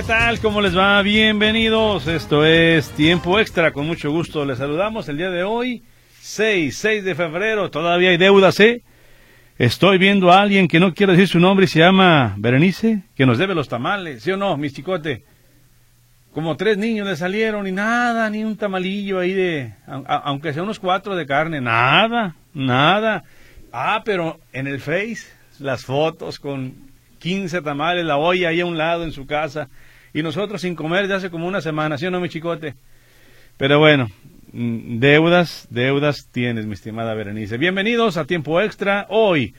¿qué tal? ¿Cómo les va? Bienvenidos. Esto es Tiempo Extra. Con mucho gusto les saludamos el día de hoy, 6, 6 de febrero. Todavía hay deudas, ¿eh? Estoy viendo a alguien que no quiere decir su nombre y se llama Berenice, que nos debe los tamales, ¿sí o no, mi chicote? Como tres niños le salieron y nada, ni un tamalillo ahí de, aunque sea unos cuatro de carne, nada, nada. Ah, pero en el Face, las fotos con 15 tamales, la olla ahí a un lado en su casa, y nosotros sin comer ya hace como una semana, ¿sí o no, mi chicote? Pero bueno, mm, deudas, deudas tienes, mi estimada Berenice. Bienvenidos a Tiempo Extra hoy.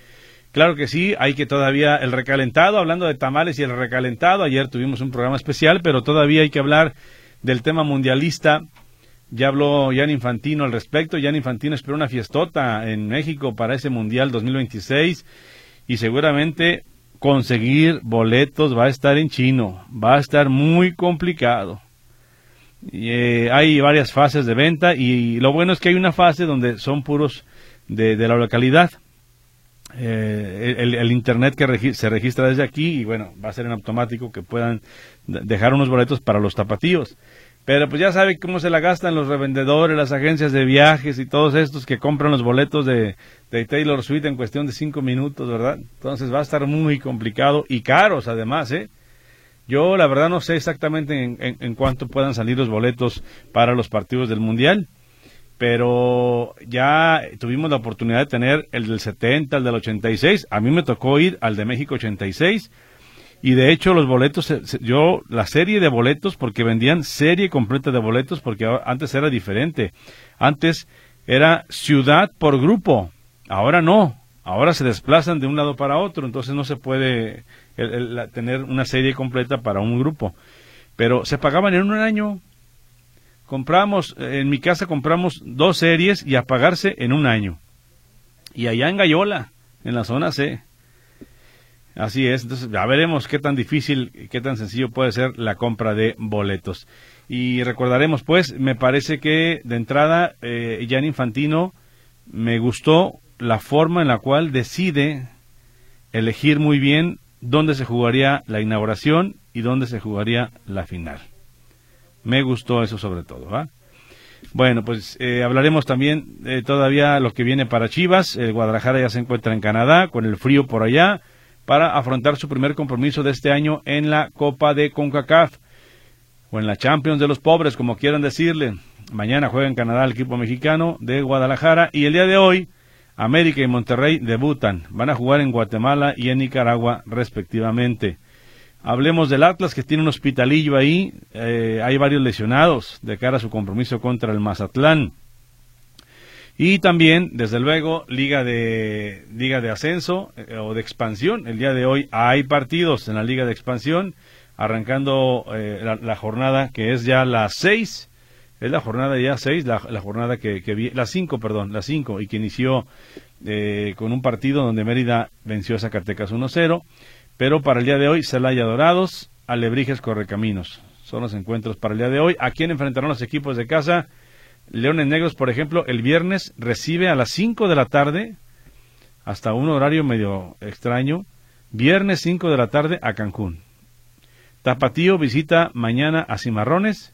Claro que sí, hay que todavía el recalentado, hablando de tamales y el recalentado, ayer tuvimos un programa especial, pero todavía hay que hablar del tema mundialista. Ya habló Jan Infantino al respecto. Jan Infantino espera una fiestota en México para ese Mundial 2026 y seguramente conseguir boletos va a estar en chino, va a estar muy complicado. Y, eh, hay varias fases de venta y lo bueno es que hay una fase donde son puros de, la localidad. Eh, el, internet que se registra desde aquí y bueno, va a ser en automático que puedan dejar unos boletos para los tapatíos. Pero pues ya sabe cómo se la gastan los revendedores, las agencias de viajes y todos estos que compran los boletos de, Taylor Swift en cuestión de cinco minutos, ¿verdad? Entonces va a estar muy complicado y caros además, ¿eh? Yo la verdad no sé exactamente en, en, cuánto puedan salir los boletos para los partidos del Mundial, pero ya tuvimos la oportunidad de tener el del 70, el del 86, a mí me tocó ir al de México 86 y de hecho los boletos, yo la serie de boletos, porque vendían serie completa de boletos, porque antes era diferente. Antes era ciudad por grupo, ahora no, ahora se desplazan de un lado para otro, entonces no se puede tener una serie completa para un grupo. Pero se pagaban en un año. Compramos, en mi casa compramos dos series y a pagarse en un año. Y allá en Gallola, en la zona C. Así es, entonces ya veremos qué tan difícil, qué tan sencillo puede ser la compra de boletos. Y recordaremos, pues, me parece que de entrada, eh, Jan Infantino me gustó la forma en la cual decide elegir muy bien dónde se jugaría la inauguración y dónde se jugaría la final. Me gustó eso sobre todo. ¿va? Bueno, pues eh, hablaremos también eh, todavía lo que viene para Chivas. El Guadalajara ya se encuentra en Canadá, con el frío por allá para afrontar su primer compromiso de este año en la Copa de CONCACAF o en la Champions de los pobres, como quieran decirle. Mañana juega en Canadá el equipo mexicano de Guadalajara y el día de hoy América y Monterrey debutan. Van a jugar en Guatemala y en Nicaragua respectivamente. Hablemos del Atlas que tiene un hospitalillo ahí. Eh, hay varios lesionados de cara a su compromiso contra el Mazatlán. Y también, desde luego, Liga de, Liga de Ascenso eh, o de Expansión. El día de hoy hay partidos en la Liga de Expansión, arrancando eh, la, jornada que es ya la 6. Es la jornada ya 6, la, jornada que, que la 5, perdón, la 5, y que inició eh, con un partido donde Mérida venció a Zacatecas 1-0. Pero para el día de hoy, Celaya Dorados, Alebrijes Correcaminos. Son los encuentros para el día de hoy. ¿A quién enfrentarán los equipos de casa? Leones Negros, por ejemplo, el viernes recibe a las 5 de la tarde, hasta un horario medio extraño, viernes 5 de la tarde a Cancún. Tapatío visita mañana a Cimarrones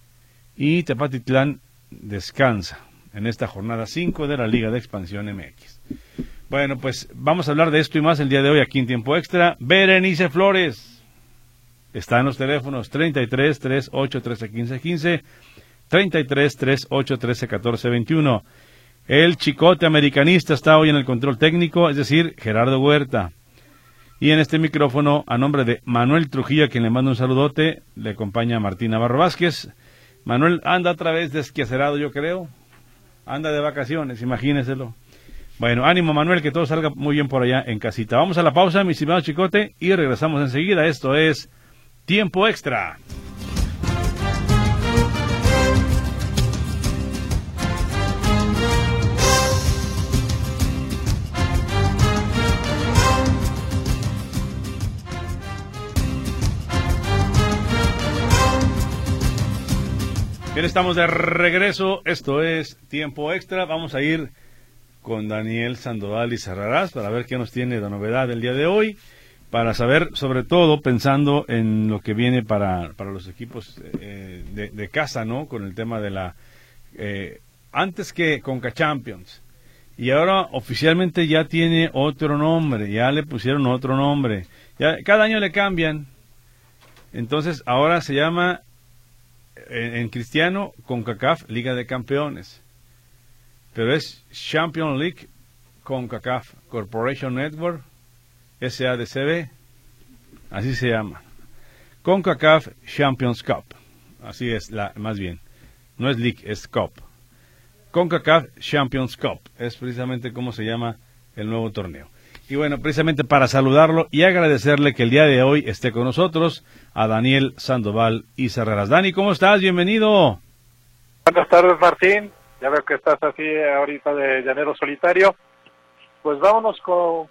y Tepatitlán descansa en esta jornada 5 de la Liga de Expansión MX. Bueno, pues vamos a hablar de esto y más el día de hoy aquí en Tiempo Extra. Berenice Flores está en los teléfonos 33 38 13 15 15 33 38 13 14 21. El chicote americanista está hoy en el control técnico, es decir, Gerardo Huerta. Y en este micrófono, a nombre de Manuel Trujillo, quien le mando un saludote, le acompaña Martín Navarro Vázquez. Manuel anda otra vez desquiacerado, yo creo. Anda de vacaciones, imagíneselo. Bueno, ánimo Manuel, que todo salga muy bien por allá en casita. Vamos a la pausa, mi estimado Chicote, y regresamos enseguida. Esto es Tiempo Extra. Bien, estamos de regreso. Esto es Tiempo Extra. Vamos a ir con Daniel Sandoval y Cerrarás para ver qué nos tiene de novedad el día de hoy. Para saber, sobre todo, pensando en lo que viene para, para los equipos eh, de, casa, ¿no? Con el tema de la. Eh, antes que Conca Champions. Y ahora oficialmente ya tiene otro nombre. Ya le pusieron otro nombre. Ya, cada año le cambian. Entonces ahora se llama en, cristiano, con CACAF, Liga de Campeones. Pero es Champion League con CACAF, Corporation Network, SADCB, así se llama. CONCACAF Champions Cup, así es, la, más bien. No es League, es Cup. CONCACAF Champions Cup, es precisamente como se llama el nuevo torneo. Y bueno, precisamente para saludarlo y agradecerle que el día de hoy esté con nosotros a Daniel Sandoval y Cerreras. Dani, ¿cómo estás? Bienvenido. Buenas tardes, Martín. Ya veo que estás así ahorita de llanero solitario. Pues vámonos con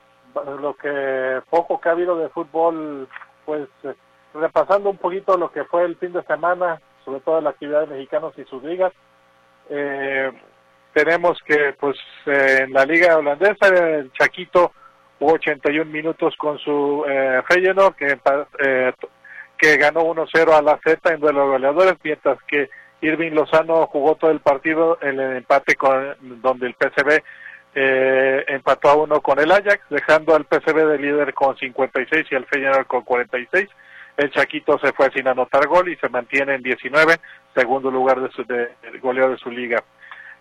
lo que poco que ha habido de fútbol, pues eh, repasando un poquito lo que fue el fin de semana, sobre todo la actividad de mexicanos y sus ligas. Eh, tenemos que, pues, eh, en la liga holandesa, el Chaquito hubo 81 minutos con su eh, Feyenoord, que, eh, que ganó 1-0 a la Z en duelo de goleadores, mientras que Irving Lozano jugó todo el partido en el empate con donde el PSV eh, empató a uno con el Ajax, dejando al PSV de líder con 56 y al Feyenoord con 46. El Chaquito se fue sin anotar gol y se mantiene en 19, segundo lugar de, su, de, goleo de su liga.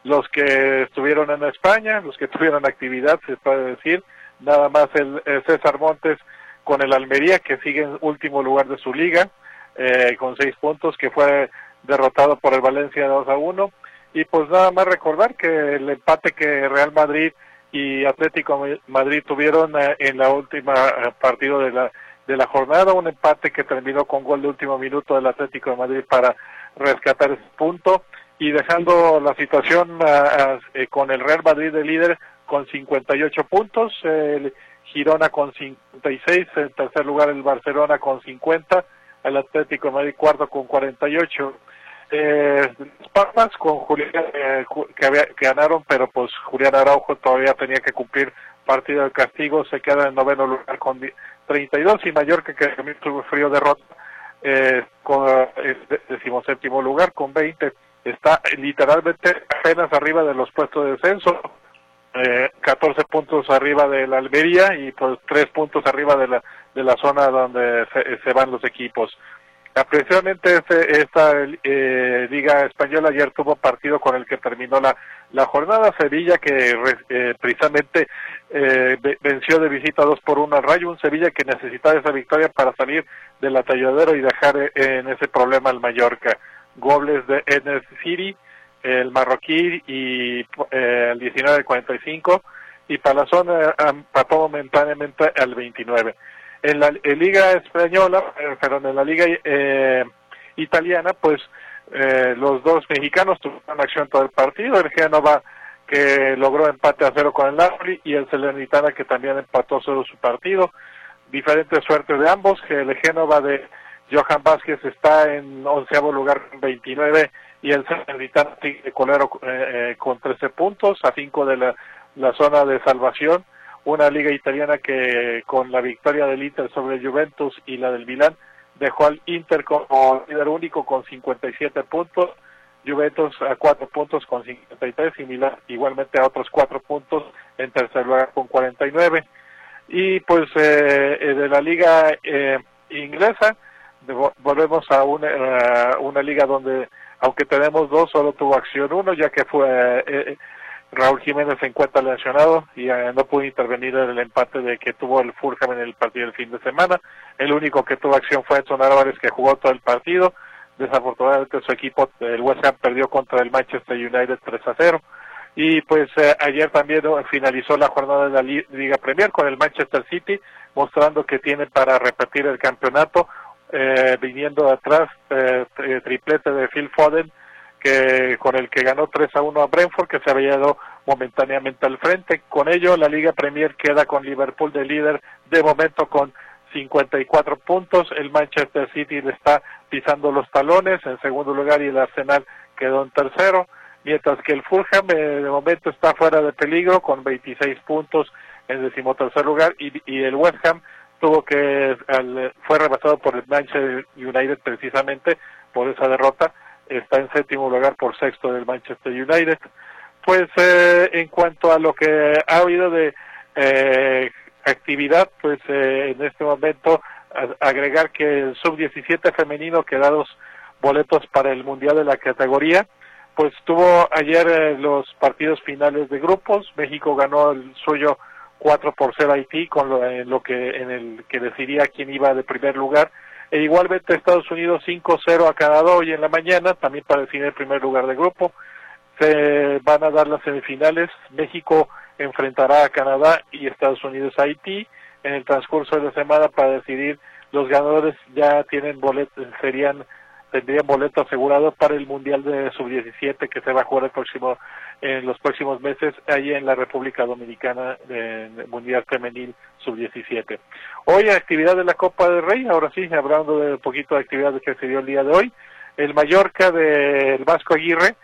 Los que estuvieron en España, los que tuvieron actividad, se puede decir, nada más el, César Montes con el Almería, que sigue en último lugar de su liga, eh, con seis puntos, que fue derrotado por el Valencia 2 a 1. Y pues nada más recordar que el empate que Real Madrid y Atlético Madrid tuvieron eh, en la última eh, partido de la, de la jornada, un empate que terminó con gol de último minuto del Atlético de Madrid para rescatar ese punto y dejando la situación con el Real Madrid de líder con 58 puntos, el Girona con 56, en tercer lugar el Barcelona con 50, el Atlético Madrid cuarto con 48. Eh, Palmas con Julián, eh, que, había, ganaron, pero pues Julián Araujo todavía tenía que cumplir partido de castigo, se queda en noveno lugar con 32 y Mallorca que también tuvo frío derrota eh, con eh, decimoséptimo lugar con 20 está literalmente apenas arriba de los puestos de descenso eh, 14 puntos arriba de la Almería y pues 3 puntos arriba de la, de la zona donde se, van los equipos. Precisamente este, esta eh, Liga Española ayer tuvo partido con el que terminó la, la jornada. Sevilla que eh, precisamente eh, venció de visita 2 por 1 al Rayo. Un Sevilla que necesitaba esa victoria para salir del atalladero y dejar eh, en ese problema al Mallorca. Gobles de Enes City el marroquí y eh, el 19-45 y Palazón empató momentáneamente al 29. En la Liga Española, eh, perdón, en la Liga eh, Italiana, pues eh, los dos mexicanos tuvieron acción todo el partido, el Génova que logró empate a cero con el Napoli y el Salernitana que también empató solo su partido. Diferentes suertes de ambos, que el Génova de Johan Vázquez está en onceavo lugar con 29 y el Salernitana de Colero eh, eh, con 13 puntos a 5 de la, zona de salvación. Una liga italiana que con la victoria del Inter sobre el Juventus y la del Milán dejó al Inter como líder único con 57 puntos, Juventus a 4 puntos con 53 y Milán igualmente a otros 4 puntos en tercer lugar con 49. Y pues eh, eh, de la liga eh, inglesa volvemos a una, una liga donde aunque tenemos dos, solo tuvo acción uno, ya que fue eh, eh, Raúl Jiménez se encuentra lesionado y eh, no pudo intervenir en el empate de que tuvo el Fulham en el partido del fin de semana. El único que tuvo acción fue Edson Álvarez, que jugó todo el partido. Desafortunadamente su equipo, el West Ham, perdió contra el Manchester United 3 a 0. Y pues eh, ayer también finalizó la jornada de la Liga Premier con el Manchester City, mostrando que tiene para repetir el campeonato, eh, viniendo atrás eh, triplete de Phil Foden, que con el que ganó 3 a 1 a Brentford, que se había ido momentáneamente al frente. Con ello, la Liga Premier queda con Liverpool de líder de momento con 54 puntos. El Manchester City le está pisando los talones en segundo lugar y el Arsenal quedó en tercero. Mientras que el Fulham eh, de momento está fuera de peligro con 26 puntos en decimotercer lugar y, y el West Ham tuvo que fue rebasado por el Manchester United precisamente por esa derrota. Está en séptimo lugar por sexto del Manchester United. Pues eh, en cuanto a lo que ha habido de eh, actividad, pues eh, en este momento agregar que el sub-17 femenino que da dos boletos para el Mundial de la categoría, pues tuvo ayer los partidos finales de grupos, México ganó el suyo 4 por 0 Haití, con lo, en lo que en el que decidía quién iba de primer lugar, e igualmente Estados Unidos 5-0 a Canadá hoy en la mañana, también para definir el primer lugar de grupo, se van a dar las semifinales. México enfrentará a Canadá y Estados Unidos a Haití. En el transcurso de la semana para decidir los ganadores ya tienen boletos serían tendrían boleto asegurado para el mundial de sub-17 que se va a jugar el próximo en los próximos meses allí en la República Dominicana en mundial femenil sub-17 hoy actividad de la Copa del Rey ahora sí hablando de un poquito de actividades que se dio el día de hoy el Mallorca del Vasco Aguirre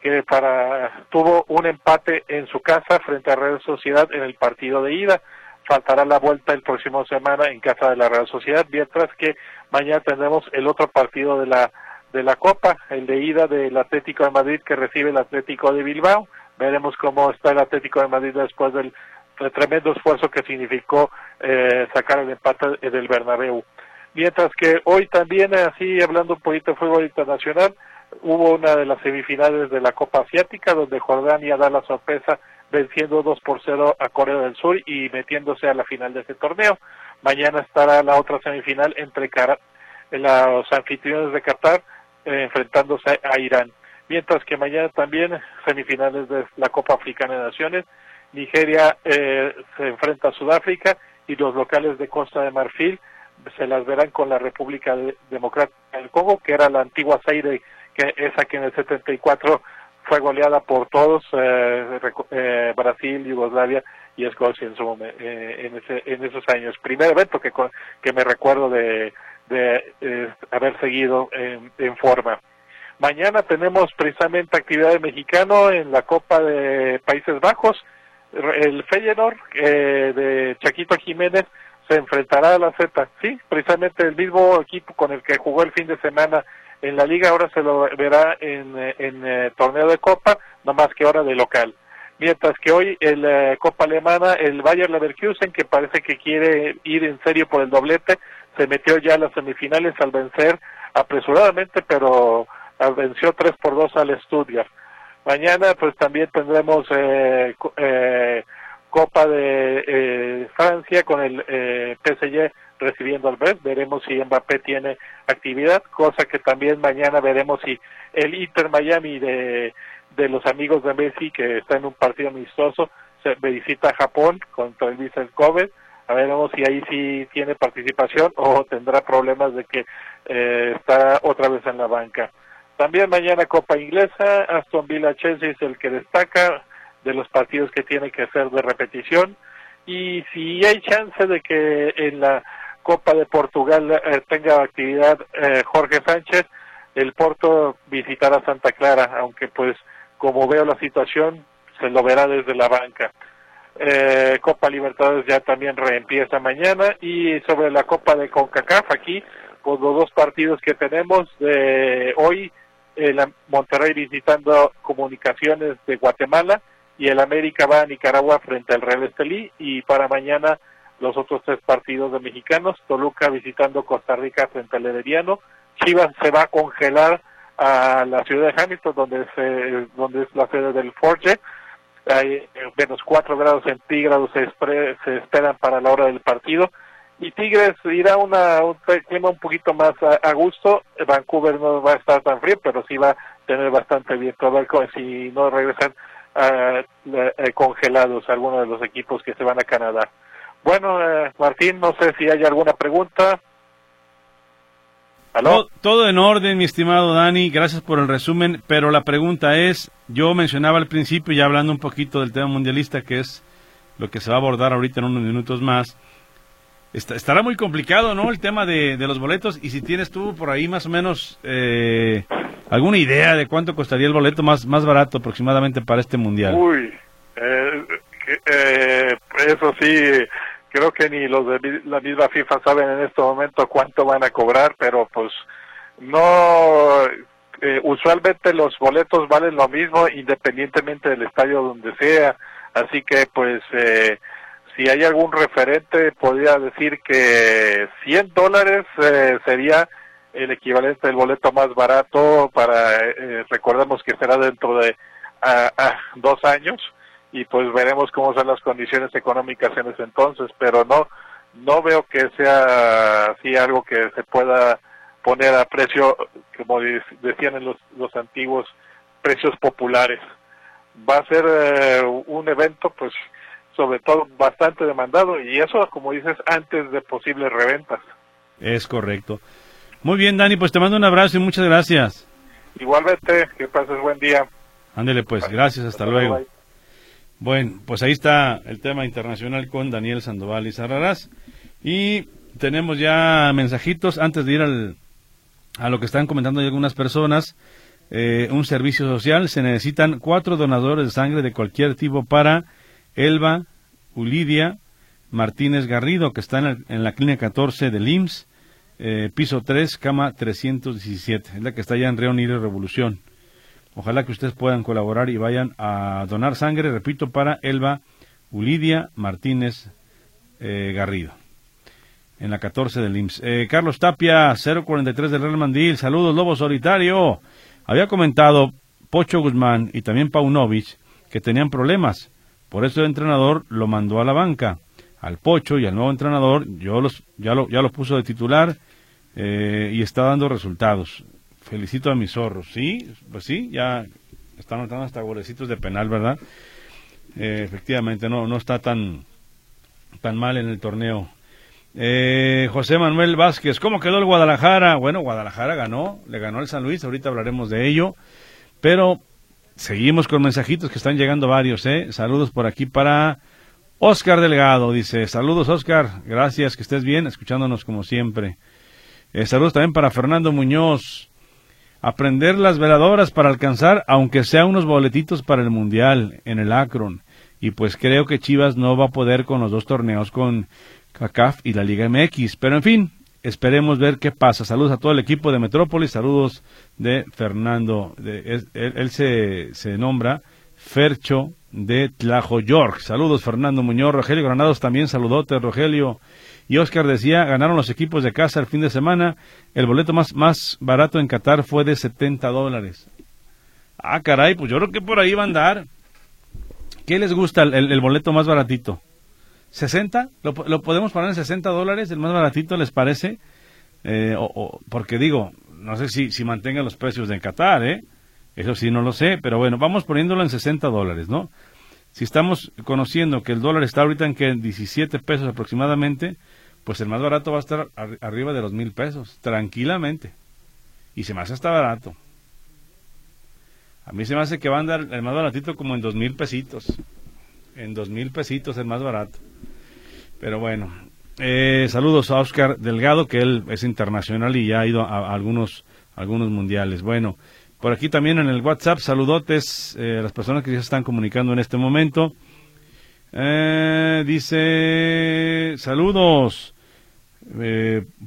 que para tuvo un empate en su casa frente a Real Sociedad en el partido de ida. Faltará la vuelta el próximo semana en casa de la Real Sociedad, mientras que mañana tendremos el otro partido de la de la Copa, el de ida del Atlético de Madrid que recibe el Atlético de Bilbao. Veremos cómo está el Atlético de Madrid después del, tremendo esfuerzo que significó eh, sacar el empate del Bernabéu. Mientras que hoy también, así hablando un poquito de fútbol internacional, hubo una de las semifinales de la Copa Asiática donde Jordania da la sorpresa venciendo 2 por 0 a Corea del Sur y metiéndose a la final de ese torneo. Mañana estará la otra semifinal entre los anfitriones de Qatar eh, enfrentándose a Irán. Mientras que mañana también semifinales de la Copa Africana de Naciones, Nigeria eh, se enfrenta a Sudáfrica y los locales de Costa de Marfil se las verán con la República Democrática del Congo, que era la antigua Zaire que esa que en el 74 fue goleada por todos, eh, eh, Brasil, Yugoslavia y Escocia en, su, eh, en, ese, en esos años. Primer evento que, que me recuerdo de, de haber seguido en, forma. Mañana tenemos precisamente actividad de mexicano en la Copa de Países Bajos. El Feyenoord de Chaquito Jiménez se enfrentará a la Z. Sí, precisamente el mismo equipo con el que jugó el fin de semana en la liga ahora se lo verá en, en eh, torneo de copa, no más que ahora de local. Mientras que hoy el eh, Copa Alemana, el Bayer Leverkusen, que parece que quiere ir en serio por el doblete, se metió ya a las semifinales al vencer apresuradamente, pero venció 3 por 2 al Stuttgart. Mañana pues también tendremos eh, eh Copa de eh, Francia con el eh, PSG recibiendo al Brest. Veremos si Mbappé tiene actividad, cosa que también mañana veremos si el Inter Miami de, de los amigos de Messi, que está en un partido amistoso, se visita a Japón contra el Vissel Kobe. A veremos si ahí sí tiene participación o tendrá problemas de que eh, está otra vez en la banca. También mañana Copa Inglesa, Aston Villa Chelsea es el que destaca, de los partidos que tiene que hacer de repetición y si hay chance de que en la Copa de Portugal eh, tenga actividad eh, Jorge Sánchez, el Porto visitará Santa Clara, aunque pues como veo la situación se lo verá desde la banca. Eh, Copa Libertadores ya también reempieza mañana y sobre la Copa de CONCACAF aquí, pues los dos partidos que tenemos de hoy, el Monterrey visitando Comunicaciones de Guatemala y el América va a Nicaragua frente al Real Estelí y para mañana los otros tres partidos de mexicanos, Toluca visitando Costa Rica frente al Herediano, Chivas se va a congelar a la ciudad de Hamilton donde se, donde es la sede del Forge, hay eh, menos cuatro grados centígrados se, esperan para la hora del partido y Tigres irá una, un clima un poquito más a, gusto, Vancouver no va a estar tan frío, pero sí va a tener bastante viento, a ver si no regresan eh, eh, congelados algunos de los equipos que se van a Canadá. Bueno, Martín, no sé si hay alguna pregunta. ¿Aló? Todo, en orden, mi estimado Dani, gracias por el resumen, pero la pregunta es, yo mencionaba al principio, ya hablando un poquito del tema mundialista, que es lo que se va a abordar ahorita en unos minutos más, estará muy complicado, ¿no? El tema de, los boletos. Y si tienes tú por ahí más o menos eh, alguna idea de cuánto costaría el boleto más, más barato aproximadamente para este mundial. Uy, eh, eh, eso sí, creo que ni los de la misma FIFA saben en este momento cuánto van a cobrar, pero pues no. usualmente los boletos valen lo mismo independientemente del estadio donde sea, así que pues eh, si hay algún referente, podría decir que 100 dólares eh, sería el equivalente del boleto más barato para, eh, recordemos que será dentro de dos años y pues veremos cómo son las condiciones económicas en ese entonces, pero no, no veo que sea así algo que se pueda poner a precio, como decían en los, los antiguos, precios populares. Va a ser eh, un evento pues sobre todo bastante demandado y eso, como dices, antes de posibles reventas. Es correcto. Muy bien, Dani, pues te mando un abrazo y muchas gracias. Igualmente, que pases buen día. Ándele pues, gracias, hasta, luego. Bueno, pues ahí está el tema internacional con Daniel Sandoval y Sarrarás. Y tenemos ya mensajitos antes de ir al, a lo que están comentando algunas personas. Eh, un servicio social, se necesitan cuatro donadores de sangre de cualquier tipo para Elba Ulidia Martínez Garrido, que está en, la clínica 14 del IMSS, eh, piso 3, cama 317. Es la que está allá en y Revolución. Ojalá que ustedes puedan colaborar y vayan a donar sangre, repito, para Elba Ulidia Martínez eh, Garrido. En la 14 del IMSS. Eh, Carlos Tapia, 043 del Real Mandil. Saludos, Lobo Solitario. Había comentado Pocho Guzmán y también Paunovic que tenían problemas por eso el entrenador lo mandó a la banca. Al Pocho y al nuevo entrenador yo los, ya, lo, ya lo puso de titular eh, y está dando resultados. Felicito a mis zorros. Sí, pues sí, ya están notando hasta golecitos de penal, ¿verdad? Eh, efectivamente, no, no está tan, tan mal en el torneo. Eh, José Manuel Vázquez, ¿cómo quedó el Guadalajara? Bueno, Guadalajara ganó, le ganó el San Luis, ahorita hablaremos de ello, pero Seguimos con mensajitos que están llegando varios, ¿eh? Saludos por aquí para Oscar Delgado, dice, saludos Oscar, gracias, que estés bien, escuchándonos como siempre. Eh, saludos también para Fernando Muñoz. Aprender las veladoras para alcanzar, aunque sea unos boletitos para el Mundial en el Akron. Y pues creo que Chivas no va a poder con los dos torneos con CACAF y la Liga MX. Pero en fin, esperemos ver qué pasa. Saludos a todo el equipo de Metrópolis, saludos de Fernando. De, él, se, se, nombra Fercho de Tlajo York. Saludos Fernando Muñoz, Rogelio Granados también, saludote Rogelio. Y Oscar decía, ganaron los equipos de casa el fin de semana. El boleto más, más barato en Qatar fue de 70 dólares. Ah, caray, pues yo creo que por ahí va a andar. ¿Qué les gusta el, boleto más baratito? ¿60? ¿Lo, ¿Lo, podemos poner en 60 dólares? ¿El más baratito les parece? Eh, o, porque digo, no sé si, si mantengan los precios de Qatar, ¿eh? Eso sí, no lo sé, pero bueno, vamos poniéndolo en 60 dólares, ¿no? Si estamos conociendo que el dólar está ahorita en que 17 pesos aproximadamente, pues el más barato va a estar arriba de los mil pesos, tranquilamente. Y se me hace hasta barato. A mí se me hace que va a andar el más baratito como en dos mil pesitos. En dos mil pesitos el más barato. Pero bueno, eh, saludos a Oscar Delgado, que él es internacional y ya ha ido a, algunos, algunos mundiales. Bueno, por aquí también en el WhatsApp, saludotes eh, a las personas que se están comunicando en este momento. Eh, dice, saludos.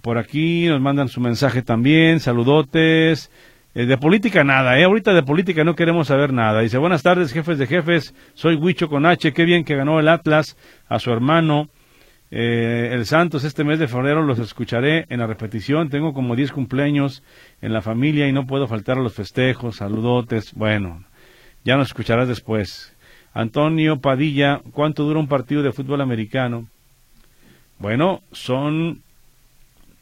por aquí nos mandan su mensaje también, saludotes. de política nada, ¿eh? Ahorita de política no queremos saber nada. Dice, buenas tardes, jefes de jefes. Soy Huicho con H. Qué bien que ganó el Atlas a su hermano eh, el Santos, este mes de febrero los escucharé en la repetición. Tengo como 10 cumpleaños en la familia y no puedo faltar a los festejos, saludotes. Bueno, ya nos escucharás después. Antonio Padilla, ¿cuánto dura un partido de fútbol americano? Bueno, son.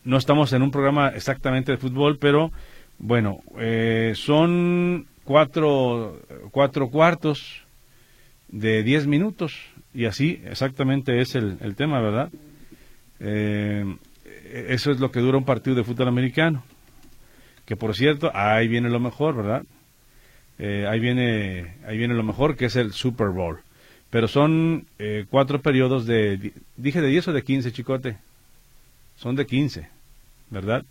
No estamos en un programa exactamente de fútbol, pero bueno, eh, son cuatro, cuatro cuartos. de 10 minutos. Y así exactamente es el, el tema, ¿verdad? Eh, eso es lo que dura un partido de fútbol americano. Que por cierto, ahí viene lo mejor, ¿verdad? Eh, ahí, viene, ahí viene lo mejor, que es el Super Bowl. Pero son eh, cuatro periodos de... Dije de 10 o de 15, chicote. Son de 15, ¿verdad?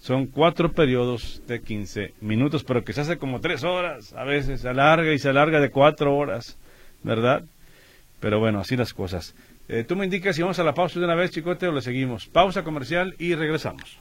Son cuatro periodos de 15 minutos, pero que se hace como tres horas. A veces se alarga y se alarga de cuatro horas, ¿verdad? Pero bueno, así las cosas. Eh, tú me indicas si vamos a la pausa de una vez, chicote, o le seguimos. Pausa comercial y regresamos.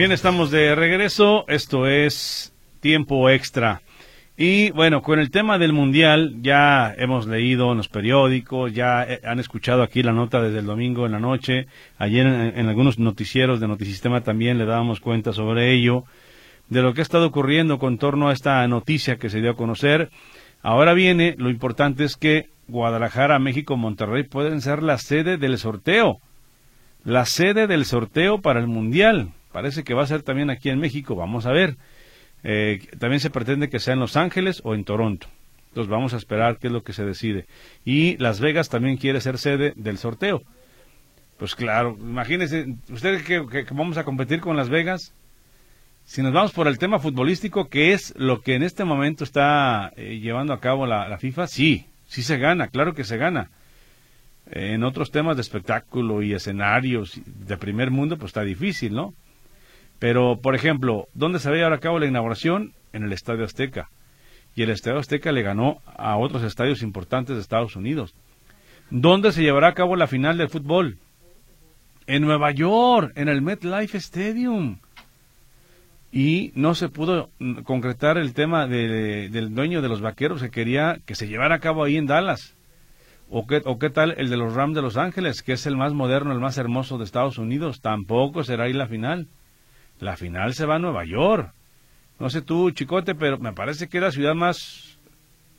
Bien, estamos de regreso. Esto es tiempo extra. Y bueno, con el tema del Mundial, ya hemos leído en los periódicos, ya eh, han escuchado aquí la nota desde el domingo en la noche. Ayer en, algunos noticieros de Notisistema también le dábamos cuenta sobre ello, de lo que ha estado ocurriendo con torno a esta noticia que se dio a conocer. Ahora viene, lo importante es que Guadalajara, México, Monterrey pueden ser la sede del sorteo. La sede del sorteo para el Mundial. Parece que va a ser también aquí en México, vamos a ver. Eh, también se pretende que sea en Los Ángeles o en Toronto. Entonces vamos a esperar qué es lo que se decide. Y Las Vegas también quiere ser sede del sorteo. Pues claro, imagínense, ustedes que, vamos a competir con Las Vegas, si nos vamos por el tema futbolístico, que es lo que en este momento está eh, llevando a cabo la, FIFA, sí, sí se gana, claro que se gana. en otros temas de espectáculo y escenarios de primer mundo, pues está difícil, ¿no? Pero, por ejemplo, ¿dónde se va a llevar a cabo la inauguración? En el Estadio Azteca. Y el Estadio Azteca le ganó a otros estadios importantes de Estados Unidos. ¿Dónde se llevará a cabo la final del fútbol? En Nueva York, en el MetLife Stadium. Y no se pudo concretar el tema del dueño de los vaqueros que quería que se llevara a cabo ahí en Dallas. ¿O qué, ¿O qué tal el de los Rams de Los Ángeles, que es el más moderno, el más hermoso de Estados Unidos? Tampoco será ahí la final. La final se va a Nueva York. No sé tú, Chicote, pero me parece que es la ciudad más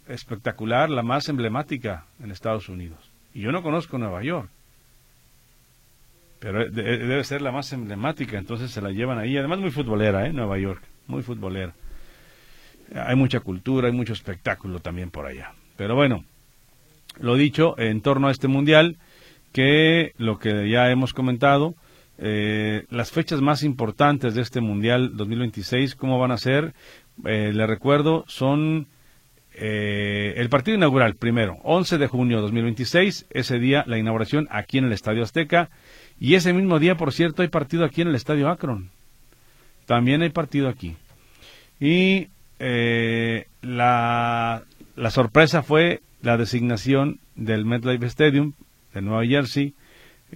espectacular, la más emblemática en Estados Unidos. Y yo no conozco Nueva York. Pero debe ser la más emblemática, entonces se la llevan ahí. Además muy futbolera, ¿eh? Nueva York, muy futbolera. Hay mucha cultura, hay mucho espectáculo también por allá. Pero bueno, lo dicho, en torno a este mundial, que lo que ya hemos comentado, eh, las fechas más importantes de este Mundial 2026, ¿cómo van a ser? Eh, le recuerdo, son eh, el partido inaugural, primero, 11 de junio de 2026, ese día la inauguración aquí en el Estadio Azteca, y ese mismo día, por cierto, hay partido aquí en el Estadio Akron. También hay partido aquí. Y la, la sorpresa fue la designación del MetLife Stadium de Nueva Jersey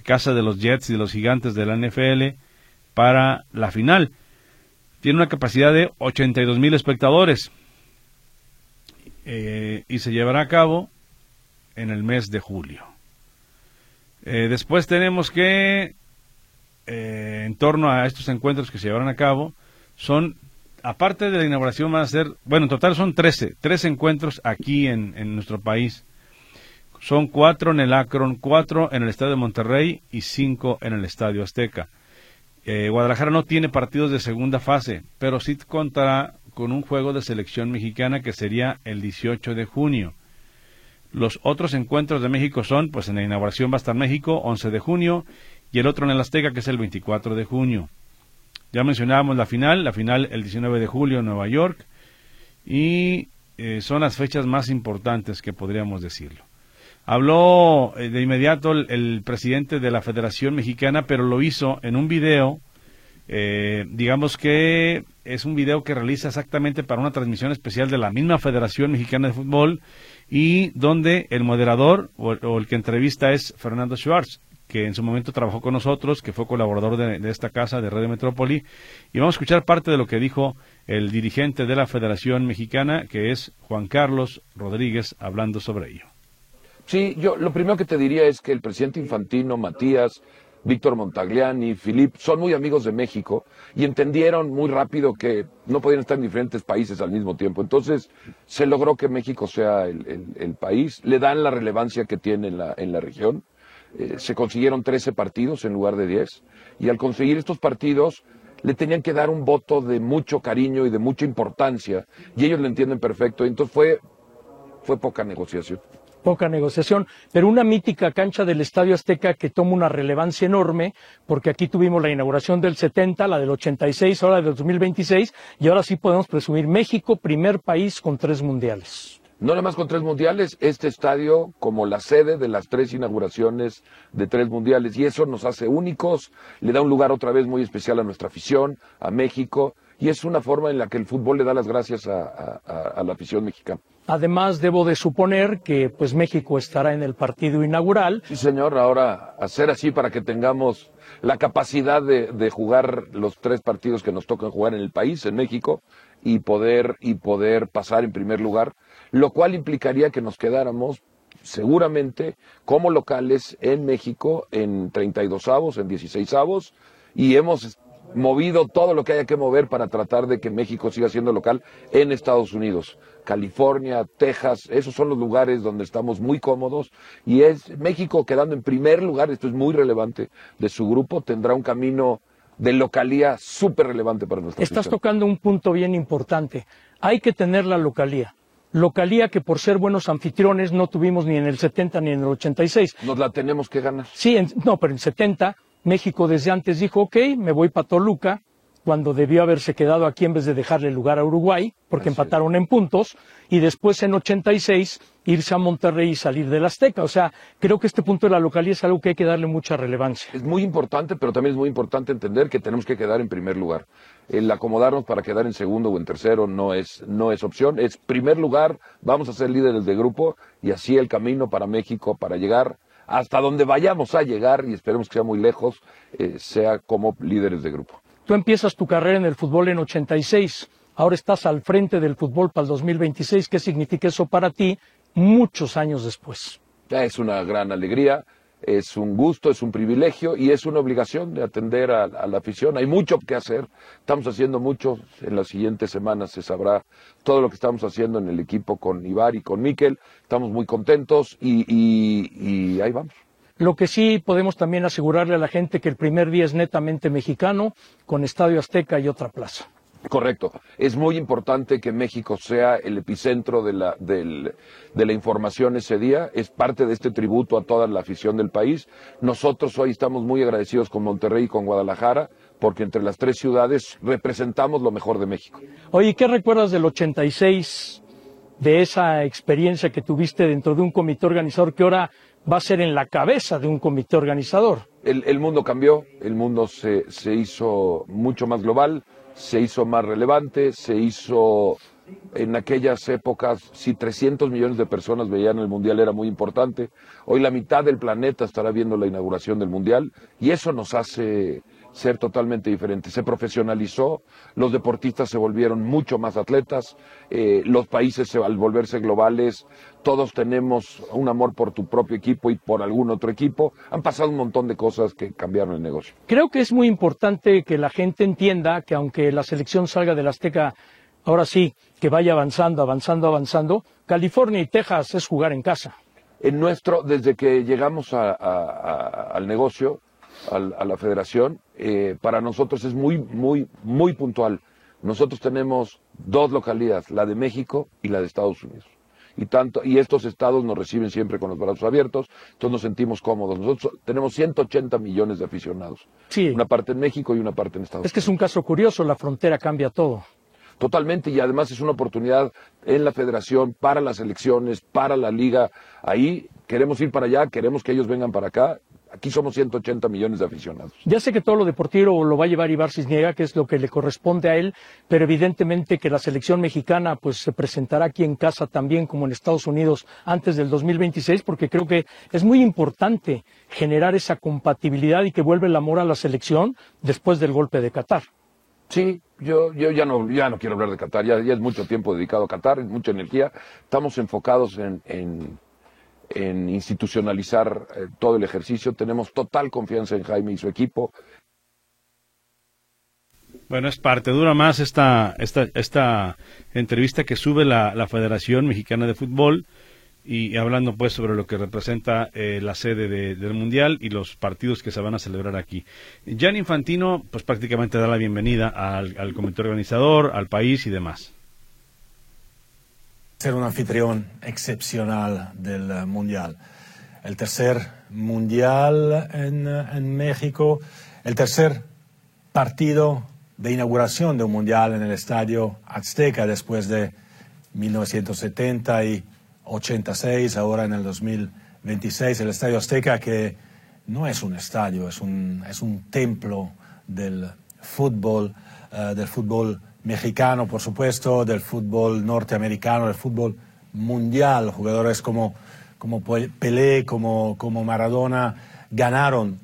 casa de los Jets y de los Gigantes de la NFL para la final. Tiene una capacidad de 82 mil espectadores eh, y se llevará a cabo en el mes de julio. Eh, después tenemos que, eh, en torno a estos encuentros que se llevarán a cabo, son, aparte de la inauguración, van a ser, bueno, en total son 13, 13 encuentros aquí en, en nuestro país. Son cuatro en el Akron, cuatro en el Estadio de Monterrey y cinco en el Estadio Azteca. Eh, Guadalajara no tiene partidos de segunda fase, pero sí contará con un juego de selección mexicana que sería el 18 de junio. Los otros encuentros de México son, pues en la inauguración va a estar México, 11 de junio, y el otro en el Azteca, que es el 24 de junio. Ya mencionábamos la final, la final el 19 de julio en Nueva York, y eh, son las fechas más importantes que podríamos decirlo. Habló eh, de inmediato el, presidente de la Federación Mexicana, pero lo hizo en un video, eh, digamos que es un video que realiza exactamente para una transmisión especial de la misma Federación Mexicana de Fútbol y donde el moderador o, el que entrevista es Fernando Schwartz, que en su momento trabajó con nosotros, que fue colaborador de, de esta casa de Radio Metrópoli, y vamos a escuchar parte de lo que dijo el dirigente de la Federación Mexicana, que es Juan Carlos Rodríguez, hablando sobre ello Sí, yo lo primero que te diría es que el presidente Infantino, Matías, Víctor Montagliani, Filip, son muy amigos de México y entendieron muy rápido que no podían estar en diferentes países al mismo tiempo. Entonces se logró que México sea el, país, le dan la relevancia que tiene en la, región. Eh, se consiguieron 13 partidos en lugar de 10 y al conseguir estos partidos le tenían que dar un voto de mucho cariño y de mucha importancia y ellos lo entienden perfecto. Entonces fue, fue poca negociación poca negociación, pero una mítica cancha del Estadio Azteca que toma una relevancia enorme, porque aquí tuvimos la inauguración del 70, la del 86, ahora del 2026, y ahora sí podemos presumir México, primer país con tres mundiales. No nada más con tres mundiales, este estadio como la sede de las tres inauguraciones de tres mundiales, y eso nos hace únicos, le da un lugar otra vez muy especial a nuestra afición, a México, y es una forma en la que el fútbol le da las gracias a, a la afición mexicana. Además, debo de suponer que pues México estará en el partido inaugural. Sí, señor. Ahora, hacer así para que tengamos la capacidad de, jugar los tres partidos que nos tocan jugar en el país, en México, y poder, y poder pasar en primer lugar, lo cual implicaría que nos quedáramos seguramente como locales en México en 32 avos, en 16 avos, y hemos movido todo lo que haya que mover para tratar de que México siga siendo local en Estados Unidos. California, Texas, esos son los lugares donde estamos muy cómodos y es México quedando en primer lugar, esto es muy relevante, de su grupo, tendrá un camino de localía súper relevante para nosotros. Estás tocando un punto bien importante. Hay que tener la localía. Localía que por ser buenos anfitriones no tuvimos ni en el 70 ni en el 86. Nos la tenemos que ganar. Sí, no, pero en 70 México desde antes dijo, ok, me voy para Toluca, cuando debió haberse quedado aquí en vez de dejarle lugar a Uruguay, porque empataron en puntos, y después en 86 irse a Monterrey y salir del Azteca. O sea, creo que este punto de la localidad es algo que hay que darle mucha relevancia. Es muy importante, pero también es muy importante entender que tenemos que quedar en primer lugar. El acomodarnos para quedar en segundo o en tercero no es, no es opción, es primer lugar, vamos a ser líderes de grupo y así el camino para México para llegar hasta donde vayamos a llegar, y esperemos que sea muy lejos, eh, sea como líderes de grupo. Tú empiezas tu carrera en el fútbol en 86, ahora estás al frente del fútbol para el 2026. ¿Qué significa eso para ti muchos años después? Es una gran alegría, es un gusto, es un privilegio y es una obligación de atender a, la afición. Hay mucho que hacer, estamos haciendo mucho, en las siguientes semanas se sabrá todo lo que estamos haciendo en el equipo con Ibar y con Miquel, estamos muy contentos y ahí vamos. Lo que sí podemos también asegurarle a la gente que el primer día es netamente mexicano, con Estadio Azteca y otra plaza. Correcto. Es muy importante que México sea el epicentro de la, de la información ese día. Es parte de este tributo a toda la afición del país. Nosotros hoy estamos muy agradecidos con Monterrey y con Guadalajara porque entre las tres ciudades representamos lo mejor de México. Oye, ¿qué recuerdas del 86, de esa experiencia que tuviste dentro de un comité organizador que ahora va a ser en la cabeza de un comité organizador. El, mundo cambió, el mundo se, se, hizo mucho más global, se hizo más relevante, se hizo en aquellas épocas, si 300 millones de personas veían el Mundial era muy importante, hoy la mitad del planeta estará viendo la inauguración del Mundial y eso nos hace ser totalmente diferente. Se profesionalizó, los deportistas se volvieron mucho más atletas, eh, los países al volverse globales, todos tenemos un amor por tu propio equipo y por algún otro equipo. Han pasado un montón de cosas que cambiaron el negocio. Creo que es muy importante que la gente entienda que aunque la selección salga del Azteca, ahora sí, que vaya avanzando, avanzando, avanzando, California y Texas es jugar en casa. En nuestro, desde que llegamos al negocio, a la federación, eh, para nosotros es muy, muy, muy puntual. Nosotros tenemos dos localidades, la de México y la de Estados Unidos. Y, tanto, y estos estados nos reciben siempre con los brazos abiertos, entonces nos sentimos cómodos. Nosotros tenemos 180 millones de aficionados. Sí. Una parte en México y una parte en Estados Unidos. Es que es un caso curioso, la frontera cambia todo. Totalmente, y además es una oportunidad en la federación, para las elecciones, para la liga. Ahí queremos ir para allá, queremos que ellos vengan para acá Aquí somos 180 millones de aficionados. Ya sé que todo lo deportivo lo va a llevar Ibar Cisniega, que es lo que le corresponde a él, pero evidentemente que la selección mexicana pues se presentará aquí en casa también como en Estados Unidos antes del 2026, porque creo que es muy importante generar esa compatibilidad y que vuelva el amor a la selección después del golpe de Qatar. Sí, yo, yo ya, no, ya no quiero hablar de Qatar, ya, es mucho tiempo dedicado a Qatar, mucha energía. Estamos enfocados en en institucionalizar eh, todo el ejercicio. Tenemos total confianza en Jaime y su equipo. Bueno, es parte, dura más esta, esta, esta entrevista que sube la, la Federación Mexicana de Fútbol y hablando pues sobre lo que representa eh, la sede del Mundial y los partidos que se van a celebrar aquí. Jan Infantino pues prácticamente da la bienvenida al comité organizador, al país y demás. Ser un anfitrión excepcional del Mundial. El tercer Mundial en, en México, el tercer partido de inauguración de un mundial en el Estadio Azteca después de 1970 y 86, ahora en el 2026, el Estadio Azteca que no es un estadio, es un, es un templo del fútbol, uh, del fútbol mexicano, por supuesto, del fútbol norteamericano, del fútbol mundial. Jugadores como, como Pelé, como, como Maradona ganaron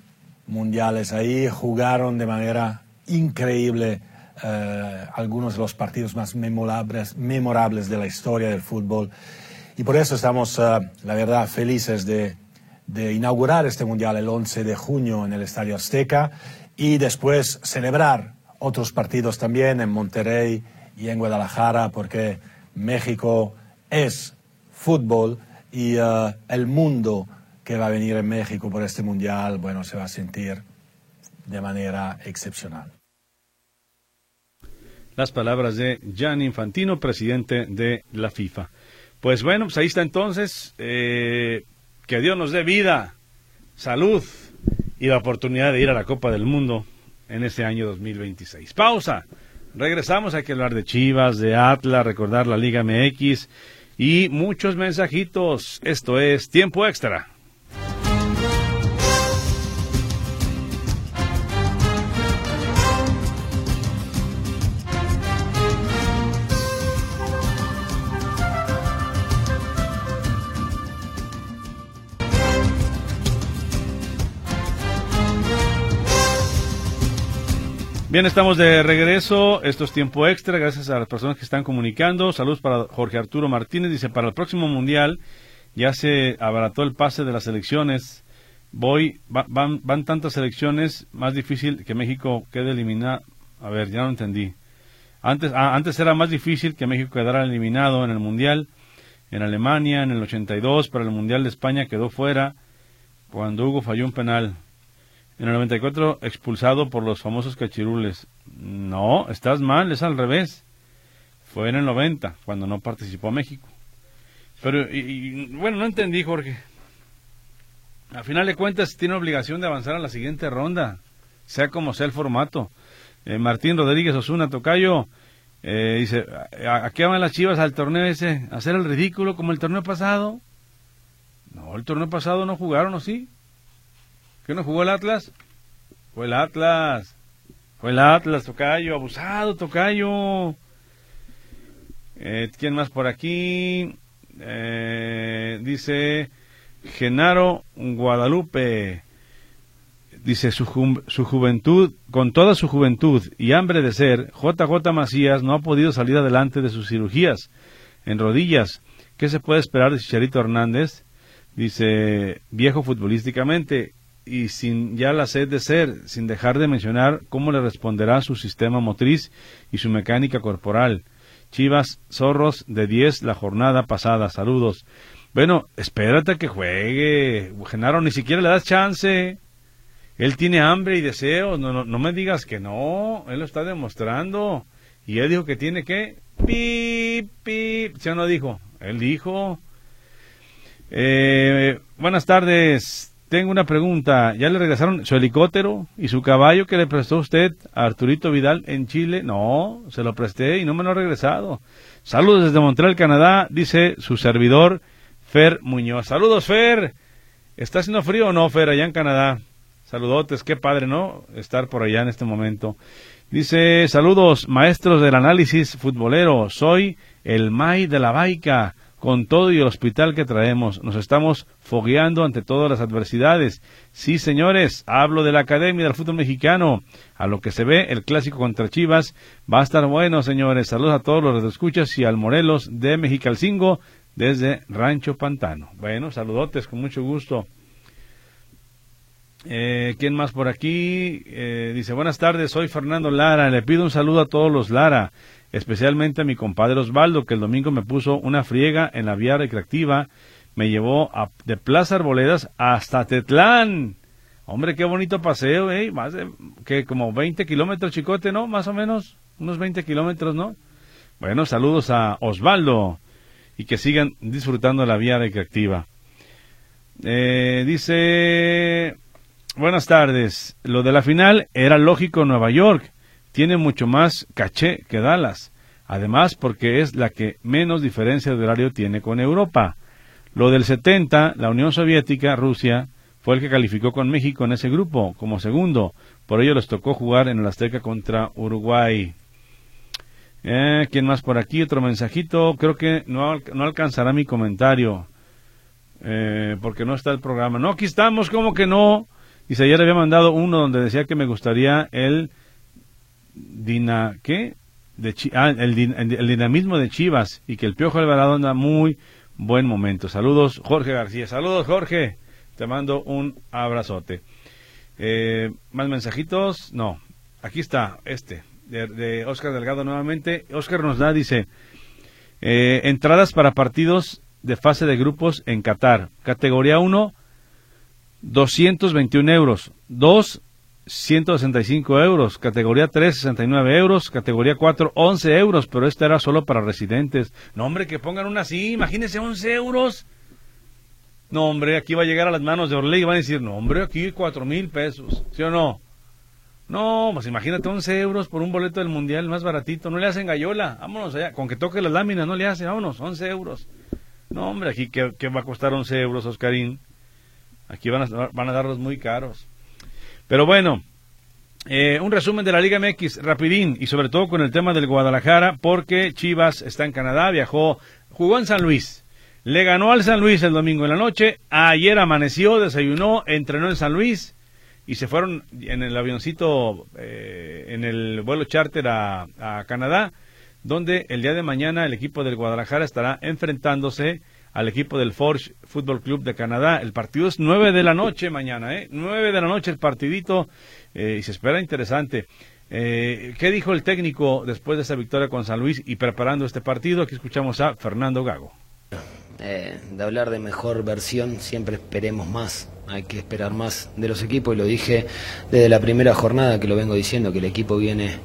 mundiales ahí, jugaron de manera increíble eh, algunos de los partidos más memorables, memorables de la historia del fútbol. Y por eso estamos, eh, la verdad, felices de, de, inaugurar este Mundial el 11 de junio en el Estadio Azteca y después celebrar otros partidos también en Monterrey y en Guadalajara, porque México es fútbol y uh, el mundo que va a venir en México por este Mundial, bueno, se va a sentir de manera excepcional las palabras de Gianni Infantino, presidente de la FIFA. Pues bueno, pues ahí está entonces. Eh, que Dios nos dé vida, salud y la oportunidad de ir a la Copa del Mundo en este año 2026. Pausa. Regresamos, hay que hablar de Chivas, de Atlas, recordar la Liga MX y muchos mensajitos. Esto es Tiempo Extra. Bien, estamos de regreso. Esto es tiempo extra. Gracias a las personas que están comunicando. Saludos para Jorge Arturo Martínez. Dice, para el próximo Mundial ya se abarató el pase de las elecciones. Voy, van, van tantas elecciones, más difícil que México quede eliminado. A ver, ya no entendí. Antes, ah, antes era más difícil que México quedara eliminado en el Mundial. En Alemania, en el 82, para el Mundial de España quedó fuera cuando Hugo falló un penal. En el 94 expulsado por los famosos cachirules. No, estás mal, es al revés. Fue en el 90, cuando no participó México. Pero, y, bueno, no entendí, Jorge. A final de cuentas, tiene obligación de avanzar a la siguiente ronda, sea como sea el formato. Eh, Martín Rodríguez Osuna Tocayo eh, dice: ¿a, qué van las chivas al torneo ese? ¿A hacer el ridículo como el torneo pasado? No, el torneo pasado no jugaron, ¿o sí? ¿Qué no jugó el Atlas? Fue el Atlas. Fue el Atlas, Tocayo. Abusado, Tocayo. Eh, ¿Quién más por aquí? Eh, dice Genaro Guadalupe. Dice su, su juventud, con toda su juventud y hambre de ser, JJ Macías no ha podido salir adelante de sus cirugías en rodillas. ¿Qué se puede esperar de Chicharito Hernández? Dice, viejo futbolísticamente, y sin ya la sed de ser, sin dejar de mencionar cómo le responderá su sistema motriz y su mecánica corporal. Chivas Zorros de 10 la jornada pasada. Saludos. Bueno, espérate que juegue. Genaro, ni siquiera le das chance. Él tiene hambre y deseos. No, no, no me digas que no. Él lo está demostrando. Y él dijo que tiene que. Pip, pip. ¿Sí o no dijo? Él dijo. Eh, buenas tardes. Tengo una pregunta. ¿Ya le regresaron su helicóptero y su caballo que le prestó usted a Arturito Vidal en Chile? No, se lo presté y no me lo ha regresado. Saludos desde Montreal, Canadá, dice su servidor Fer Muñoz. Saludos, Fer. ¿Está haciendo frío o no, Fer, allá en Canadá? Saludotes, qué padre, ¿no? Estar por allá en este momento. Dice, saludos, maestros del análisis futbolero. Soy el May de la Baica con todo y el hospital que traemos. Nos estamos fogueando ante todas las adversidades. Sí, señores, hablo de la Academia del Fútbol Mexicano. A lo que se ve, el clásico contra Chivas va a estar bueno, señores. Saludos a todos los escuchas y al Morelos de Mexicalcingo desde Rancho Pantano. Bueno, saludotes, con mucho gusto. Eh, ¿Quién más por aquí? Eh, dice, buenas tardes, soy Fernando Lara. Le pido un saludo a todos los Lara, especialmente a mi compadre Osvaldo, que el domingo me puso una friega en la vía recreativa. Me llevó de Plaza Arboledas hasta Tetlán. Hombre, qué bonito paseo, ¿eh? Más de, que como 20 kilómetros, chicote, ¿no? Más o menos, unos 20 kilómetros, ¿no? Bueno, saludos a Osvaldo y que sigan disfrutando la vía recreativa. Eh, dice Buenas tardes. Lo de la final era lógico Nueva York. Tiene mucho más caché que Dallas. Además, porque es la que menos diferencia de horario tiene con Europa. Lo del 70, la Unión Soviética, Rusia, fue el que calificó con México en ese grupo como segundo. Por ello les tocó jugar en el Azteca contra Uruguay. Eh, ¿Quién más por aquí? Otro mensajito. Creo que no, no alcanzará mi comentario. Eh, porque no está el programa. No, aquí estamos, como que no. Dice, ayer había mandado uno donde decía que me gustaría el dina, ¿qué? Ah, el, dinamismo de Chivas y que el Piojo Alvarado anda muy buen momento. Saludos, Jorge García. Saludos, Jorge. Te mando un abrazote. Eh, ¿Más mensajitos? No. Aquí está, este, de, de Oscar Delgado nuevamente. Oscar nos da, dice, eh, entradas para partidos de fase de grupos en Qatar. Categoría 1, 221 euros. 2, 165 euros. Categoría 3, 69 euros. Categoría 4, 11 euros. Pero esta era solo para residentes. No, hombre, que pongan una así. Imagínense 11 euros. No, hombre, aquí va a llegar a las manos de Orley y van a decir, no, hombre, aquí 4 mil pesos. ¿Sí o no? No, pues imagínate 11 euros por un boleto del mundial más baratito. No le hacen gallola. Vámonos allá. Con que toque las láminas, no le hace. Vámonos, 11 euros. No, hombre, aquí, ¿qué, qué va a costar 11 euros, Oscarín? Aquí van a, van a darlos muy caros. Pero bueno, eh, un resumen de la Liga MX, rapidín, y sobre todo con el tema del Guadalajara, porque Chivas está en Canadá, viajó, jugó en San Luis, le ganó al San Luis el domingo en la noche, ayer amaneció, desayunó, entrenó en San Luis y se fueron en el avioncito, eh, en el vuelo charter a, a Canadá, donde el día de mañana el equipo del Guadalajara estará enfrentándose al equipo del Forge Football Club de Canadá. El partido es nueve de la noche mañana, ¿eh? Nueve de la noche el partidito eh, y se espera interesante. Eh, ¿Qué dijo el técnico después de esa victoria con San Luis y preparando este partido? Aquí escuchamos a Fernando Gago. Eh, de hablar de mejor versión, siempre esperemos más. Hay que esperar más de los equipos y lo dije desde la primera jornada que lo vengo diciendo, que el equipo viene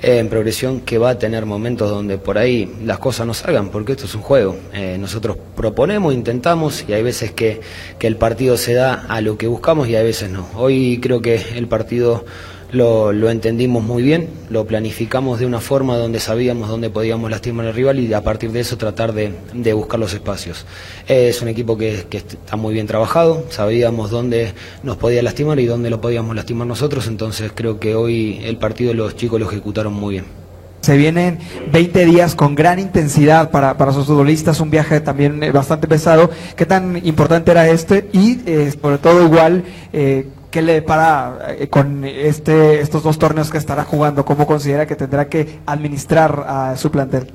en progresión que va a tener momentos donde por ahí las cosas no salgan, porque esto es un juego. Eh, nosotros proponemos, intentamos y hay veces que, que el partido se da a lo que buscamos y hay veces no. Hoy creo que el partido lo, lo, entendimos muy bien, lo planificamos de una forma donde sabíamos dónde podíamos lastimar al rival y a partir de eso tratar de, de buscar los espacios. es un equipo que, que, está muy bien trabajado, sabíamos dónde nos podía lastimar y dónde lo podíamos lastimar nosotros, entonces creo que hoy el partido los chicos lo ejecutaron muy bien. Se vienen 20 días con gran intensidad para, para sus futbolistas, un viaje también eh, bastante pesado. ¿Qué tan importante era este? Y eh, sobre todo igual, eh, ¿Qué le para eh, con este, estos dos torneos que estará jugando? ¿Cómo considera que tendrá que administrar a su plantel?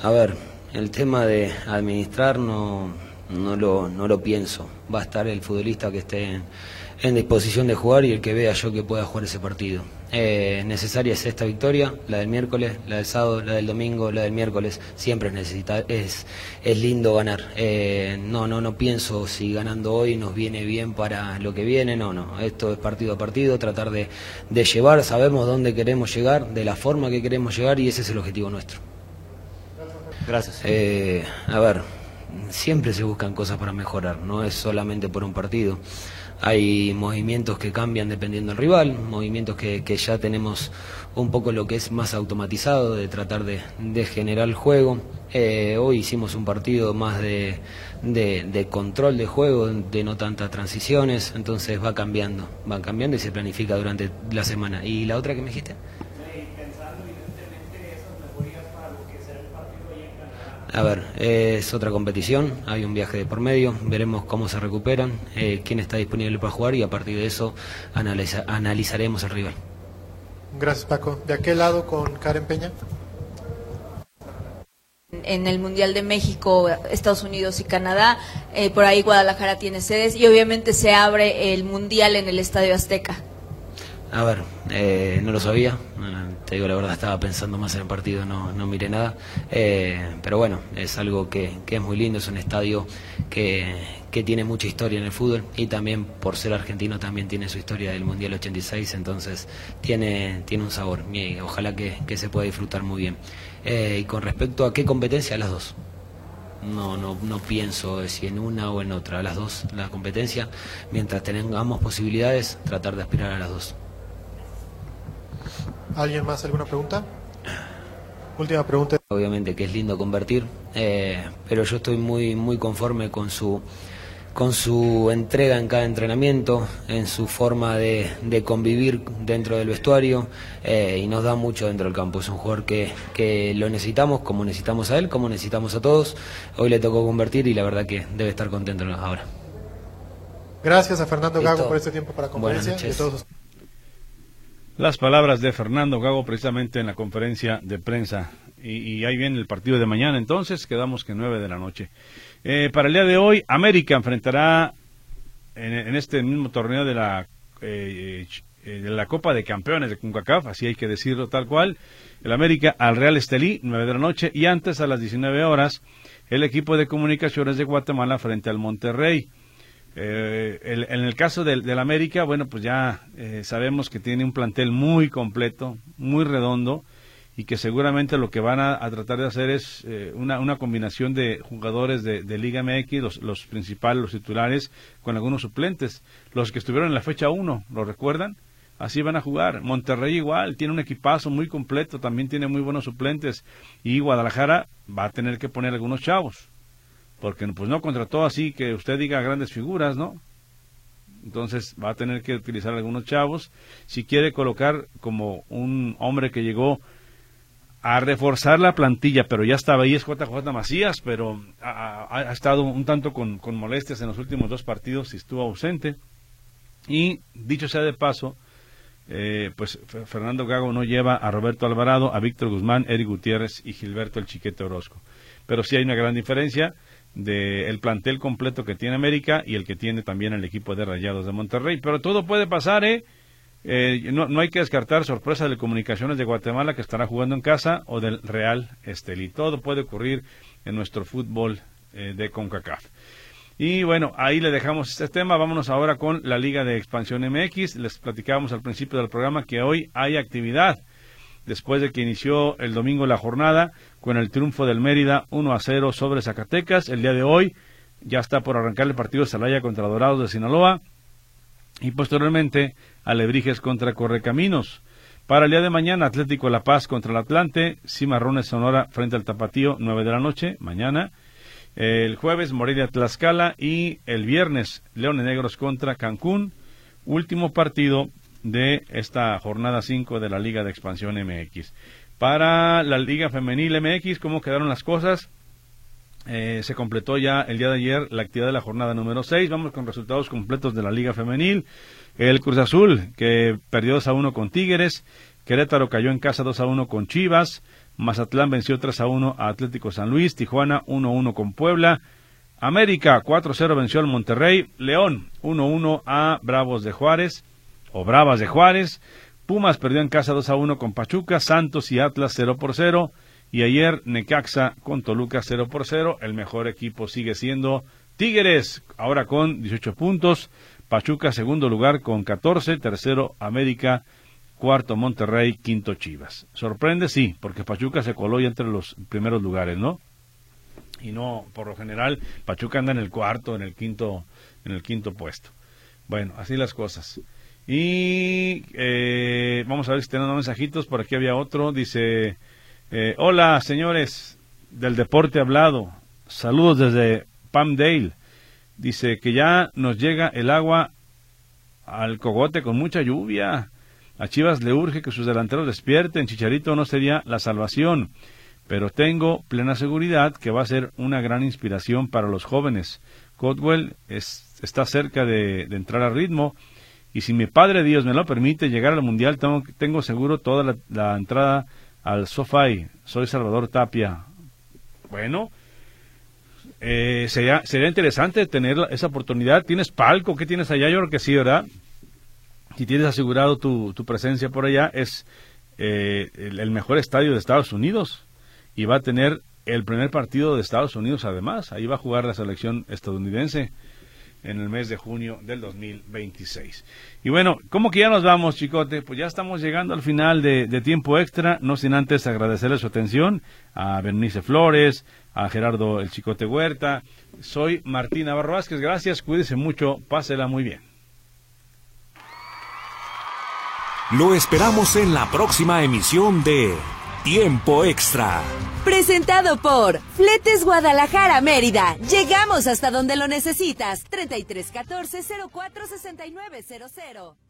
A ver, el tema de administrar no, no, lo, no lo pienso. Va a estar el futbolista que esté en disposición de jugar y el que vea yo que pueda jugar ese partido. Eh, necesaria es esta victoria, la del miércoles, la del sábado, la del domingo, la del miércoles. Siempre es, necesita, es, es lindo ganar. Eh, no, no, no pienso si ganando hoy nos viene bien para lo que viene. No, no. Esto es partido a partido, tratar de, de llevar. Sabemos dónde queremos llegar, de la forma que queremos llegar y ese es el objetivo nuestro. Gracias. Eh, a ver, siempre se buscan cosas para mejorar, no es solamente por un partido hay movimientos que cambian dependiendo del rival, movimientos que, que, ya tenemos un poco lo que es más automatizado, de tratar de, de generar juego. Eh, hoy hicimos un partido más de, de, control de juego, de no tantas transiciones, entonces va cambiando, va cambiando y se planifica durante la semana. ¿Y la otra que me dijiste? A ver, es otra competición, hay un viaje de por medio, veremos cómo se recuperan, eh, quién está disponible para jugar y a partir de eso analiza, analizaremos el rival. Gracias Paco. ¿De aquel lado con Karen Peña? en el Mundial de México, Estados Unidos y Canadá. Eh, por ahí Guadalajara tiene sedes y obviamente se abre el Mundial en el Estadio Azteca. A ver, eh, no lo sabía, eh, te digo la verdad, estaba pensando más en el partido, no, no miré nada, eh, pero bueno, es algo que, que, es muy lindo, es un estadio que, que, tiene mucha historia en el fútbol y también por ser argentino también tiene su historia del Mundial 86, entonces tiene, tiene un sabor y ojalá que, que se pueda disfrutar muy bien. y con respecto a qué competencia, las dos. No, no, no pienso si en una o en otra, las dos, la competencia, mientras tengamos posibilidades, tratar de aspirar a las dos. ¿Alguien más alguna pregunta? Última pregunta. Obviamente que es lindo convertir, eh, pero yo estoy muy muy conforme con su con su entrega en cada entrenamiento, en su forma de, de convivir dentro del vestuario eh, y nos da mucho dentro del campo. Es un jugador que, que lo necesitamos, como necesitamos a él, como necesitamos a todos. Hoy le tocó convertir y la verdad que debe estar contento ahora. Gracias a Fernando Gago por este tiempo para conferencia y a todos las palabras de Fernando Gago precisamente en la conferencia de prensa. Y, ahí viene el partido de mañana, entonces quedamos que nueve de la noche. Eh, para el día de hoy, América enfrentará en, este mismo torneo de la, eh, de la Copa de Campeones de CONCACAF, así hay que decirlo tal cual, el América al Real Estelí, nueve de la noche, y antes a las 19 horas, el equipo de comunicaciones de Guatemala frente al Monterrey. Eh, el, en el caso del, del, América, bueno, pues ya eh, sabemos que tiene un plantel muy completo, muy redondo, y que seguramente lo que van a, tratar de hacer es eh, una, una, combinación de jugadores de, de Liga MX, los, los, principales, los titulares, con algunos suplentes, los que estuvieron en la fecha 1, ¿lo recuerdan? Así van a jugar. Monterrey igual, tiene un equipazo muy completo, también tiene muy buenos suplentes, y Guadalajara va a tener que poner algunos chavos porque pues no contrató así que usted diga grandes figuras, ¿no? Entonces va a tener que utilizar algunos chavos. Si quiere colocar como un hombre que llegó a reforzar la plantilla, pero ya estaba ahí, es JJ Macías, pero ha, estado un tanto con, con, molestias en los últimos dos partidos y estuvo ausente. Y dicho sea de paso, eh, pues Fernando Gago no lleva a Roberto Alvarado, a Víctor Guzmán, Eric Gutiérrez y Gilberto el Chiquete Orozco. Pero sí hay una gran diferencia del plantel completo que tiene América y el que tiene también el equipo de Rayados de Monterrey. Pero todo puede pasar, ¿eh? eh no, no, hay que descartar sorpresa de Comunicaciones de Guatemala que estará jugando en casa o del Real Estelí. Todo puede ocurrir en nuestro fútbol eh, de CONCACAF. Y bueno, ahí le dejamos este tema. Vámonos ahora con la Liga de Expansión MX. Les platicábamos al principio del programa que hoy hay actividad después de que inició el domingo la jornada con el triunfo del Mérida 1 a 0 sobre Zacatecas. El día de hoy ya está por arrancar el partido de Salaya contra Dorados de Sinaloa y posteriormente Alebrijes contra Correcaminos. Para el día de mañana, Atlético La Paz contra el Atlante, Cimarrones Sonora frente al Tapatío, 9 de la noche, mañana. El jueves, Morelia Tlaxcala y el viernes, Leones Negros contra Cancún. Último partido de esta jornada 5 de la Liga de Expansión MX. Para la Liga Femenil MX, ¿cómo quedaron las cosas? Eh, se completó ya el día de ayer la actividad de la jornada número 6. Vamos con resultados completos de la Liga Femenil. El Cruz Azul, que perdió 2 a 1 con Tigres. Querétaro cayó en casa 2 a 1 con Chivas. Mazatlán venció 3 a 1 a Atlético San Luis. Tijuana 1 a 1 con Puebla. América 4 a 0 venció al Monterrey. León 1 a 1 a Bravos de Juárez o Bravas de Juárez. Pumas perdió en casa 2 a 1 con Pachuca, Santos y Atlas 0 por 0. Y ayer Necaxa con Toluca 0 por 0. El mejor equipo sigue siendo Tigres, ahora con 18 puntos. Pachuca segundo lugar con 14. Tercero América. Cuarto Monterrey. Quinto Chivas. Sorprende, sí, porque Pachuca se coló ya entre los primeros lugares, ¿no? Y no, por lo general, Pachuca anda en el cuarto, en el quinto, en el quinto puesto. Bueno, así las cosas. Y eh, vamos a ver si tenemos mensajitos. Por aquí había otro. Dice: eh, Hola, señores del deporte hablado. Saludos desde Palmdale. Dice que ya nos llega el agua al cogote con mucha lluvia. A Chivas le urge que sus delanteros despierten. Chicharito no sería la salvación. Pero tengo plena seguridad que va a ser una gran inspiración para los jóvenes. Codwell está cerca de, de entrar a ritmo y si mi Padre Dios me lo permite llegar al Mundial, tengo, tengo seguro toda la, entrada al SoFi. Soy Salvador Tapia. Bueno, eh, sería, sería interesante tener esa oportunidad. ¿Tienes palco? ¿Qué tienes allá? Yo creo que sí, ¿verdad? Si tienes asegurado tu, tu presencia por allá, es eh, el, mejor estadio de Estados Unidos y va a tener el primer partido de Estados Unidos además. Ahí va a jugar la selección estadounidense en el mes de junio del 2026. Y bueno, ¿cómo que ya nos vamos, chicote? Pues ya estamos llegando al final de, de tiempo extra, no sin antes agradecerle su atención a Bernice Flores, a Gerardo el Chicote Huerta. Soy Martín Navarro Vázquez, gracias, cuídese mucho, pásela muy bien. Lo esperamos en la próxima emisión de Tiempo Extra. Presentado por Fletes Guadalajara Mérida. Llegamos hasta donde lo necesitas. 3314 046900.